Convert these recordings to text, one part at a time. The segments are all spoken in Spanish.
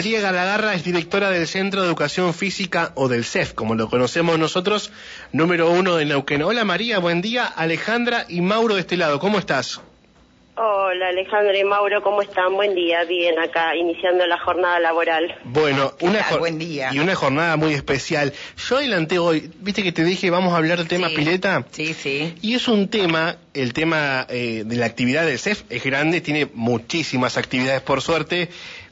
María Galagarra es directora del Centro de Educación Física o del CEF, como lo conocemos nosotros, número uno de Neuquén. Hola María, buen día. Alejandra y Mauro de este lado, ¿cómo estás? Hola Alejandra y Mauro, ¿cómo están? Buen día, bien acá, iniciando la jornada laboral. Bueno, una tal? Buen día. y una jornada muy especial. Yo adelanté hoy, viste que te dije, vamos a hablar del tema Sí. pileta. Sí, sí. Y es un tema, el tema eh, de la actividad del CEF es grande, tiene muchísimas actividades por suerte,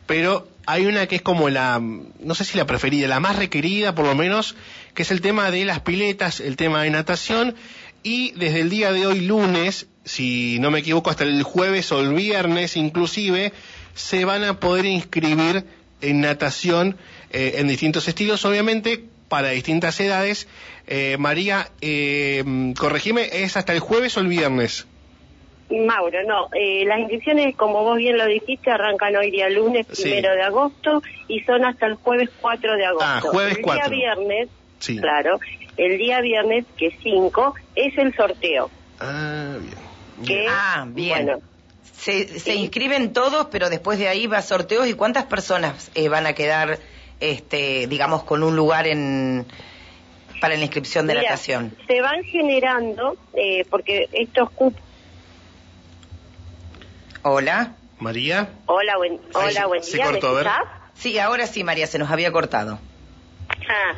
pero hay una que es como la, no sé si la preferida, la más requerida por lo menos, que es el tema de las piletas, el tema de natación, y desde el día de hoy lunes, si no me equivoco, hasta el jueves o el viernes inclusive, se van a poder inscribir en natación eh, en distintos estilos, obviamente para distintas edades. Eh, María, eh, corregime, ¿es hasta el jueves o el viernes? Mauro, no, eh, las inscripciones, como vos bien lo dijiste, arrancan hoy día lunes, Sí. primero de agosto, y son hasta el jueves 4 de agosto. Ah, jueves el 4. día viernes, Sí. claro, el día viernes, que es 5, es el sorteo. Ah, bien. Que, Ah, bien. Bueno, Se, se Sí. inscriben todos, pero después de ahí va a sorteos. ¿Y cuántas personas eh, van a quedar, este, digamos, con un lugar en para la inscripción de mira, natación? se van generando, eh, porque estos cupos... Hola. María. Hola, buen, hola, se- buen se día, ¿me cortó, a ver. escuchás? Sí, ahora sí, María, se nos había cortado. Ah,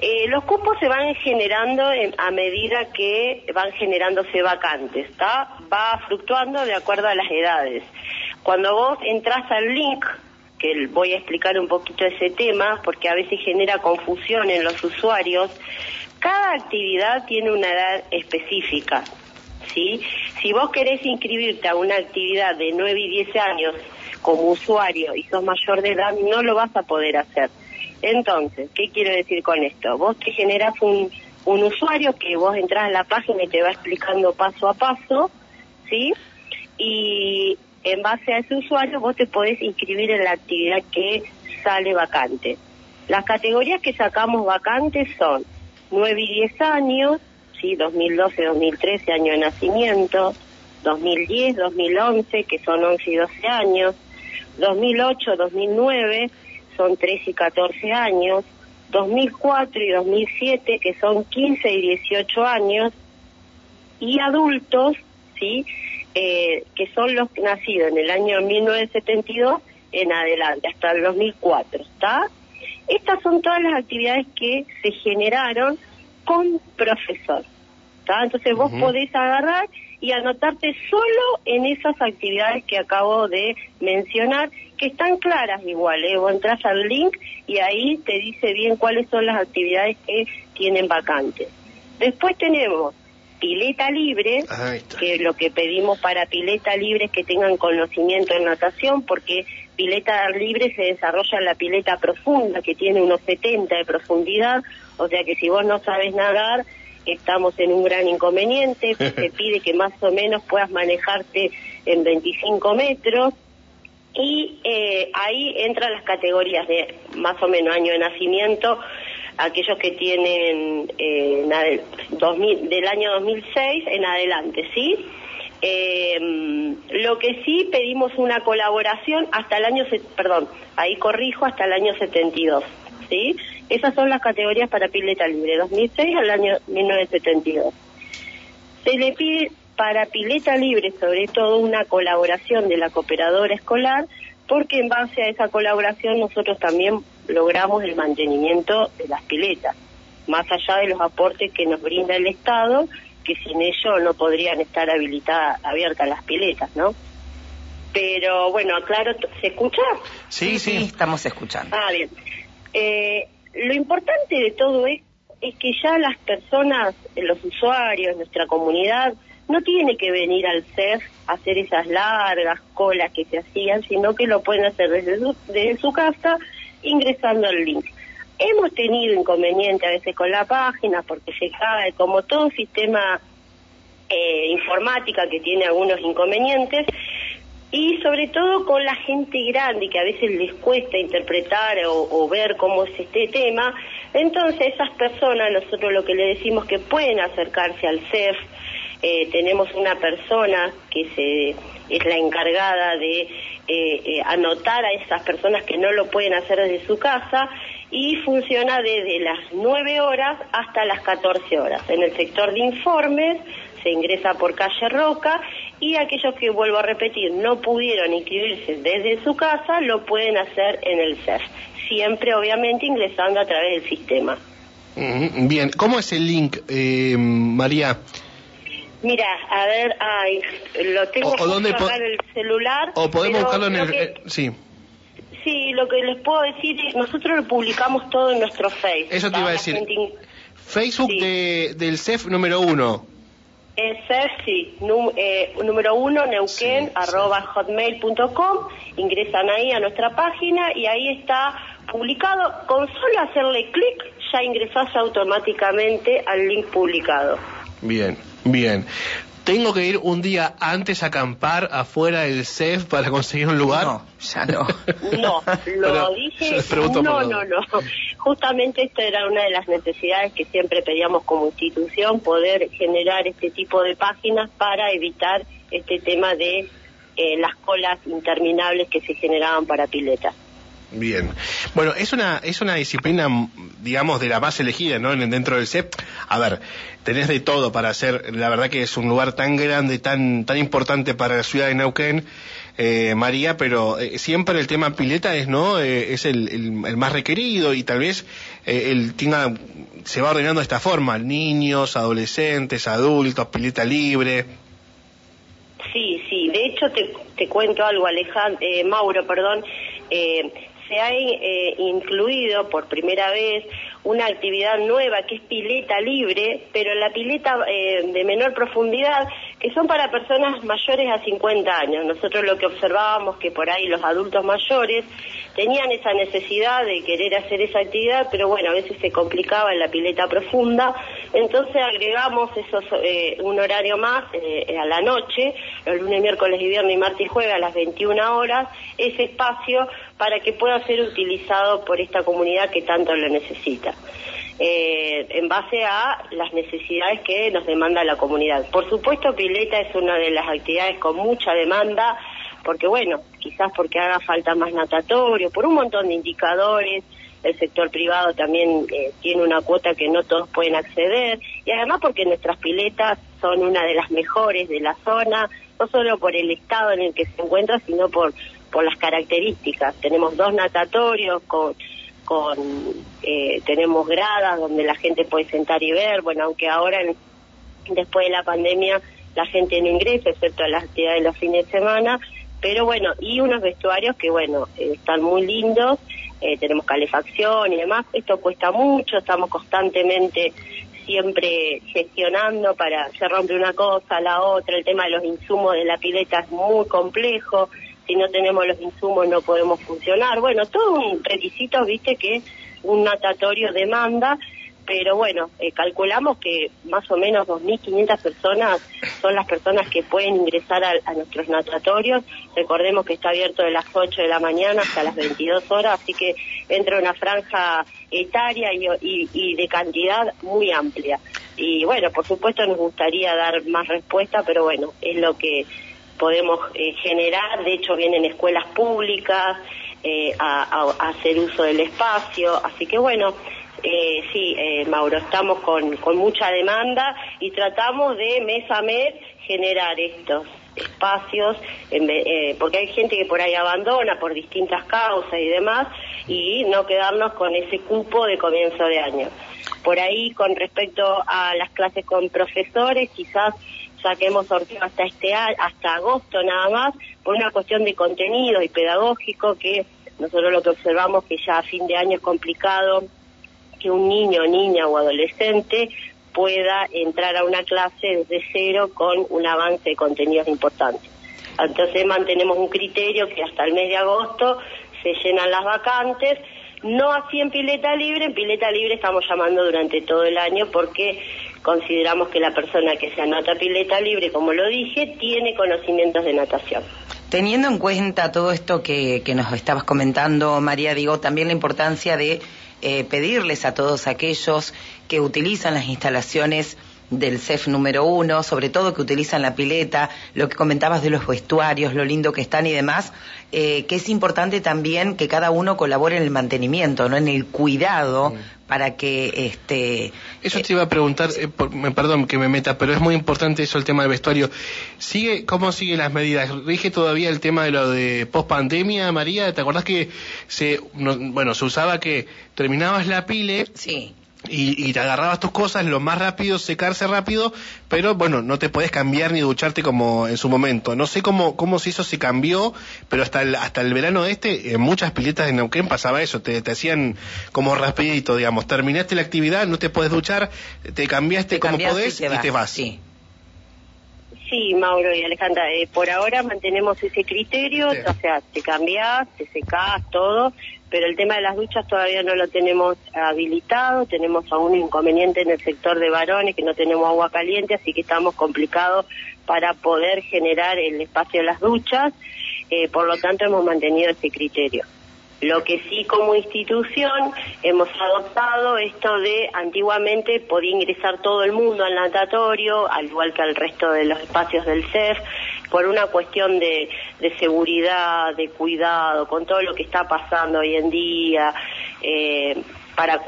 eh, los cupos se van generando en- a medida que van generándose vacantes, ¿está? Va fluctuando de acuerdo a las edades. Cuando vos entras al link, que voy a explicar un poquito ese tema, porque a veces genera confusión en los usuarios, cada actividad tiene una edad específica, ¿sí? Si vos querés inscribirte a una actividad de 9 y 10 años como usuario y sos mayor de edad, no lo vas a poder hacer. Entonces, ¿qué quiero decir con esto? Vos te generás un, usuario que vos entras a la página y te va explicando paso a paso, ¿sí? Y en base a ese usuario vos te podés inscribir en la actividad que sale vacante. Las categorías que sacamos vacantes son 9 y 10 años, ¿sí? 2012, 2013, año de nacimiento, 2010, 2011, que son 11 y 12 años, 2008, 2009, son 13 y 14 años, 2004 y 2007, que son 15 y 18 años, y adultos, ¿sí? Eh, que son los nacidos en el año 1972 en adelante, hasta el 2004, ¿está? Estas son todas las actividades que se generaron con profesor, ¿está? Entonces vos podés agarrar y anotarte solo en esas actividades que acabo de mencionar, que están claras igual, ¿eh? Vos entras al link y ahí te dice bien cuáles son las actividades que tienen vacantes. Después tenemos pileta libre, que lo que pedimos para pileta libre es que tengan conocimiento en natación, porque pileta libre se desarrolla en la pileta profunda, que tiene unos 70 de profundidad, o sea que si vos no sabes nadar, estamos en un gran inconveniente, se pide que más o menos puedas manejarte en 25 metros, y eh, ahí entran las categorías de más o menos año de nacimiento, aquellos que tienen eh, en ade- 2000 del año 2006 en adelante, ¿sí? Eh, lo que sí pedimos una colaboración hasta el año, perdón, ahí corrijo, hasta el año 72, ¿sí? Esas son las categorías para pileta libre, 2006 al año 1972. Se le pide para pileta libre, sobre todo, una colaboración de la cooperadora escolar, porque en base a esa colaboración nosotros también logramos el mantenimiento de las piletas, más allá de los aportes que nos brinda el Estado, que sin ello no podrían estar habilitadas, abiertas las piletas, ¿no? Pero bueno, aclaro, ¿se escucha? Sí, sí. estamos escuchando. Ah, bien. Eh, lo importante de todo esto es que ya las personas, eh, los usuarios, nuestra comunidad, no tiene que venir al CEF a hacer esas largas colas que se hacían, sino que lo pueden hacer desde su, desde su casa ingresando al link. Hemos tenido inconveniente a veces con la página porque se cae, como todo sistema eh, informática que tiene algunos inconvenientes, y sobre todo con la gente grande que a veces les cuesta interpretar o, ver cómo es este tema. Entonces esas personas, nosotros lo que le decimos que pueden acercarse al CEF, eh, tenemos una persona que se, es la encargada de eh, eh, anotar a esas personas que no lo pueden hacer desde su casa y funciona desde las 9 horas hasta las 14 horas. En el sector de informes se ingresa por calle Roca y aquellos que, vuelvo a repetir, no pudieron inscribirse desde su casa, lo pueden hacer en el CEF. Siempre, obviamente, ingresando a través del sistema. Bien, ¿cómo es el link, eh, María? Mira, a ver, ay, lo tengo o, en el celular. O podemos buscarlo en el... Eh, sí. Sí, lo que les puedo decir es, nosotros lo publicamos todo en nuestro Facebook. Eso te iba a decir. Facebook de, del CEF número uno. El CEF, sí, eh, número uno, neuquén, arroba hotmail.com. Ingresan ahí a nuestra página y ahí está publicado. Con solo hacerle clic, ya ingresas automáticamente al link publicado. Bien. Bien. ¿Tengo que ir un día antes a acampar afuera del CEF para conseguir un lugar? No, ya no. No, lo dije. No, no, no. Justamente esta era una de las necesidades que siempre pedíamos como institución, poder generar este tipo de páginas para evitar este tema de eh, las colas interminables que se generaban para piletas. Bien. Bueno, es una, es una disciplina, digamos, de la más elegida, ¿no? Dentro del CEP. A ver, tenés de todo para hacer. La verdad que es un lugar tan grande, tan, tan importante para la ciudad de Neuquén, eh, María, pero eh, siempre el tema pileta es, ¿no? Eh, es el, el, más requerido y tal vez el tenga, se va ordenando de esta forma. Niños, adolescentes, adultos, pileta libre. Sí, sí. De hecho, te, te cuento algo, Alejandro, Mauro, perdón. Eh, se ha eh, incluido por primera vez una actividad nueva que es pileta libre, pero la pileta eh, de menor profundidad, que son para personas mayores a 50 años. Nosotros lo que observábamos que por ahí los adultos mayores tenían esa necesidad de querer hacer esa actividad, pero bueno, a veces se complicaba en la pileta profunda, entonces agregamos esos, eh, un horario más a la noche, los lunes, miércoles y viernes y martes y jueves a las 21 horas, ese espacio para que pueda ser utilizado por esta comunidad que tanto lo necesita. Eh, en base a las necesidades que nos demanda la comunidad. Por supuesto, pileta es una de las actividades con mucha demanda, porque bueno, quizás porque haga falta más natatorio, por un montón de indicadores, el sector privado también eh, tiene una cuota que no todos pueden acceder, y además porque nuestras piletas son una de las mejores de la zona, no solo por el estado en el que se encuentra, sino por por las características. Tenemos dos natatorios con, con eh, tenemos gradas donde la gente puede sentar y ver, bueno, aunque ahora después de la pandemia la gente no ingresa, excepto a las actividades de los fines de semana, pero bueno, y unos vestuarios que bueno, eh, están muy lindos, eh, tenemos calefacción y demás, esto cuesta mucho, estamos constantemente siempre gestionando para se rompe una cosa, la otra, el tema de los insumos de la pileta es muy complejo, si no tenemos los insumos no podemos funcionar. Bueno, todo un requisito, viste, que un natatorio demanda, pero bueno, eh, calculamos que más o menos 2.500 personas son las personas que pueden ingresar a, nuestros natatorios. Recordemos que está abierto de las 8 de la mañana hasta las 22 horas, así que entra una franja etaria y, y de cantidad muy amplia. Y bueno, por supuesto nos gustaría dar más respuesta, pero bueno, es lo que podemos eh, generar, de hecho vienen escuelas públicas eh, a, hacer uso del espacio, así que bueno, eh, sí, eh, Mauro, estamos con, mucha demanda y tratamos de mes a mes generar estos espacios, porque hay gente que por ahí abandona por distintas causas y demás, y no quedarnos con ese cupo de comienzo de año. Por ahí, con respecto a las clases con profesores, quizás ya que hasta este hasta agosto nada más, por una cuestión de contenido y pedagógico que nosotros lo que observamos que ya a fin de año es complicado que un niño, niña o adolescente pueda entrar a una clase desde cero con un avance de contenidos importantes. Entonces mantenemos un criterio que hasta el mes de agosto se llenan las vacantes, no así en pileta libre, en pileta libre estamos llamando durante todo el año porque consideramos que la persona que se anota pileta libre, como lo dije, tiene conocimientos de natación. Teniendo en cuenta todo esto que, nos estabas comentando, María, digo, también la importancia de eh, pedirles a todos aquellos que utilizan las instalaciones del CEF número uno, sobre todo que utilizan la pileta, lo que comentabas de los vestuarios, lo lindo que están y demás, eh, que es importante también que cada uno colabore en el mantenimiento, no en el cuidado para que este eso te iba a preguntar eh, perdón que me meta pero es muy importante eso el tema del vestuario. Sigue cómo siguen las medidas rige todavía el tema de lo de post pandemia María te acordás que se bueno se usaba que terminabas la pile sí y, te agarrabas tus cosas lo más rápido, secarse rápido, pero bueno, no te podés cambiar ni ducharte como en su momento. No sé cómo, cómo si eso se cambió, pero hasta el, hasta el verano este, en muchas piletas de Neuquén pasaba eso, te, te hacían como rapidito, digamos, terminaste la actividad, no te podés duchar, te cambiaste como podés y te, vas. Sí. Sí, Mauro y Alejandra, eh, por ahora mantenemos ese criterio, o sea, te cambias, te secás, todo, pero el tema de las duchas todavía no lo tenemos habilitado, tenemos aún un inconveniente en el sector de varones que no tenemos agua caliente, así que estamos complicados para poder generar el espacio de las duchas, eh, por lo tanto hemos mantenido ese criterio. Lo que sí como institución hemos adoptado esto de antiguamente podía ingresar todo el mundo al natatorio, al igual que al resto de los espacios del CEF, por una cuestión de, seguridad, de cuidado, con todo lo que está pasando hoy en día, eh, para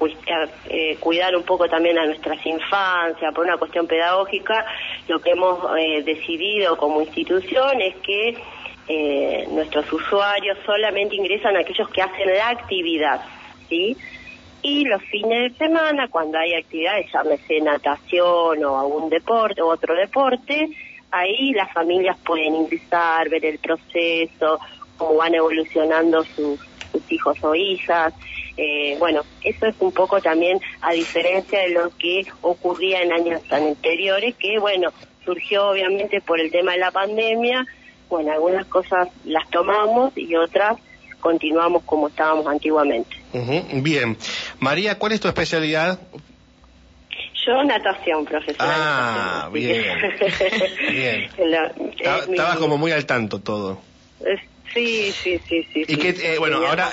eh, cuidar un poco también a nuestras infancias, por una cuestión pedagógica, lo que hemos eh, decidido como institución es que eh, nuestros usuarios solamente ingresan aquellos que hacen la actividad, ¿sí? Y los fines de semana, cuando hay actividades, llámese natación o algún deporte o otro deporte, ahí las familias pueden ingresar, ver el proceso, cómo van evolucionando sus, hijos o hijas. Eh, bueno, eso es un poco también a diferencia de lo que ocurría en años anteriores, que bueno, surgió obviamente por el tema de la pandemia, bueno, algunas cosas las tomamos y otras continuamos como estábamos antiguamente. Bien. María, ¿cuál es tu especialidad? Yo natación, profesor. Ah, bien. bien. Estabas como muy al tanto todo. Sí, sí, sí, sí. Y que, eh, bueno, ahora,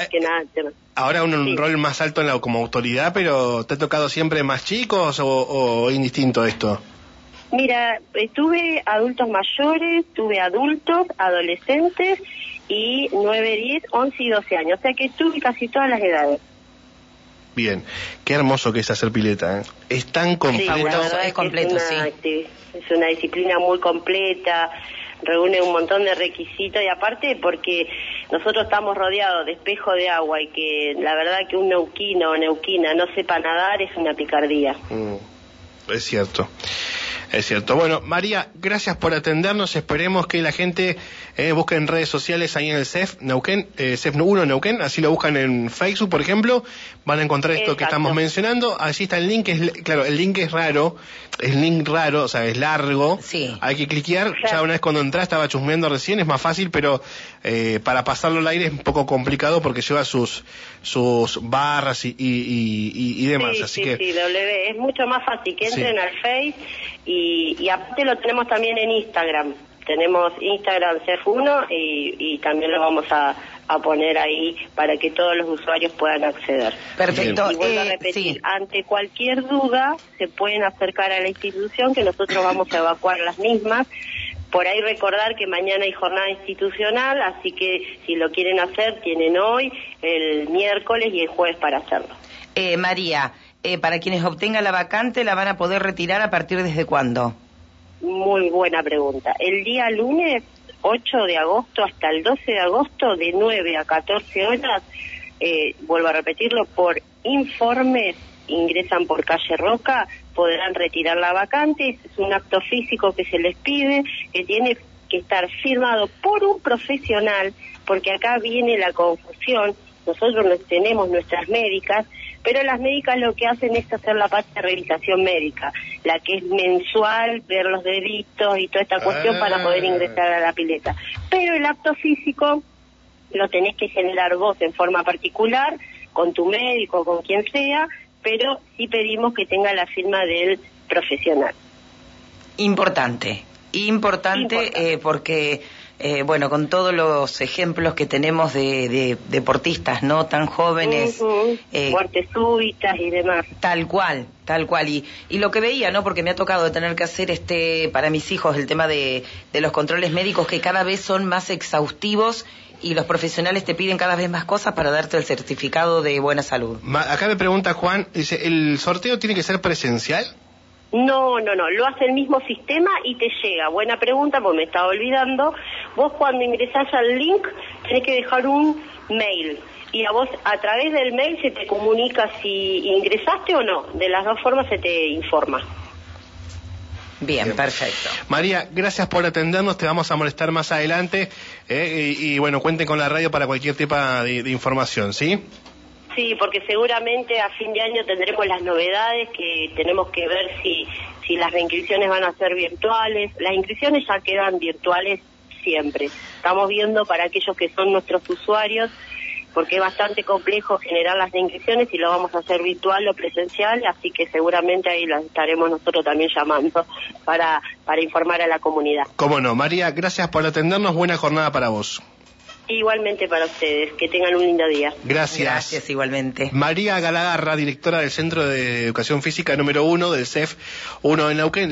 ahora un, rol más alto en la, como autoridad, pero ¿te ha tocado siempre más chicos o, o indistinto esto? Mira, tuve adultos mayores, tuve adultos, adolescentes y 9, 10, 11 y 12 años. O sea que tuve casi todas las edades. Bien, qué hermoso que es hacer pileta. ¿eh? Es tan completo. es, completo, es una, sí. Es una disciplina muy completa, reúne un montón de requisitos y aparte porque nosotros estamos rodeados de espejo de agua y que la verdad que un neuquino o neuquina no sepa nadar es una picardía. Mm, es cierto. Es cierto. Bueno, María, gracias por atendernos. Esperemos que la gente eh, busque en redes sociales ahí en el CEF Neuquén, eh, CEF 1 Neuquén, así lo buscan en Facebook, por ejemplo, van a encontrar esto que estamos mencionando. Allí está el link, es, claro, el link es raro, es link raro, o sea, es largo. Sí. Hay que cliquear. Ya una vez cuando entras estaba chusmeando recién, es más fácil, pero eh, para pasarlo al aire es un poco complicado porque lleva sus sus barras y, y, y, demás. Sí, así sí, que... sí, W. Es mucho más fácil que entren al Face y, y aparte lo tenemos también en Instagram. Tenemos Instagram CEF1 y, y también lo vamos a, a poner ahí para que todos los usuarios puedan acceder. Perfecto. Y vuelvo a eh, repetir, ante cualquier duda se pueden acercar a la institución que nosotros vamos a evacuar las mismas. Por ahí recordar que mañana hay jornada institucional, así que si lo quieren hacer, tienen hoy, el miércoles y el jueves para hacerlo. Eh, María, eh, para quienes obtengan la vacante, ¿la van a poder retirar a partir desde cuándo? Muy buena pregunta. El día lunes 8 de agosto hasta el 12 de agosto, de 9 a 14 horas, eh, vuelvo a repetirlo, por informes ingresan por calle Roca, podrán retirar la vacante, es un acto físico que se les pide, que tiene que estar firmado por un profesional, porque acá viene la confusión, nosotros tenemos nuestras médicas pero las médicas lo que hacen es hacer la parte de revisación médica, la que es mensual, ver los deditos y toda esta cuestión para poder ah. ingresar a la pileta. Pero el acto físico lo tenés que generar vos en forma particular, con tu médico, con quien sea, pero sí pedimos que tenga la firma del profesional. Importante, importante, eh, porque eh, bueno, con todos los ejemplos que tenemos de, deportistas, ¿no? Tan jóvenes. Eh, Muertes súbitas y demás. Tal cual, tal cual. Y, y lo que veía, ¿no? Porque me ha tocado tener que hacer este, para mis hijos, el tema de, de los controles médicos que cada vez son más exhaustivos y los profesionales te piden cada vez más cosas para darte el certificado de buena salud. Acá me pregunta Juan, dice, ¿el sorteo tiene que ser presencial? No, no, no, lo hace el mismo sistema y te llega. Buena pregunta, porque me estaba olvidando. Vos cuando ingresás al link tenés que dejar un mail y a vos a través del mail se te comunica si ingresaste o no. De las dos formas se te informa. Bien, perfecto. María, gracias por atendernos, te vamos a molestar más adelante eh, y, bueno, cuenten con la radio para cualquier tipo de, información, ¿sí? Sí, porque seguramente a fin de año tendremos las novedades que tenemos que ver si, si las reinscripciones van a ser virtuales. Las inscripciones ya quedan virtuales siempre. Estamos viendo para aquellos que son nuestros usuarios porque es bastante complejo generar las inscripciones y lo vamos a hacer virtual o presencial, así que seguramente ahí las estaremos nosotros también llamando para, para informar a la comunidad. Cómo no, María, gracias por atendernos, buena jornada para vos. Igualmente para ustedes, que tengan un lindo día. Gracias. Gracias, igualmente. María Galagarra, directora del Centro de Educación Física número uno del CEF 1 en Neuquén.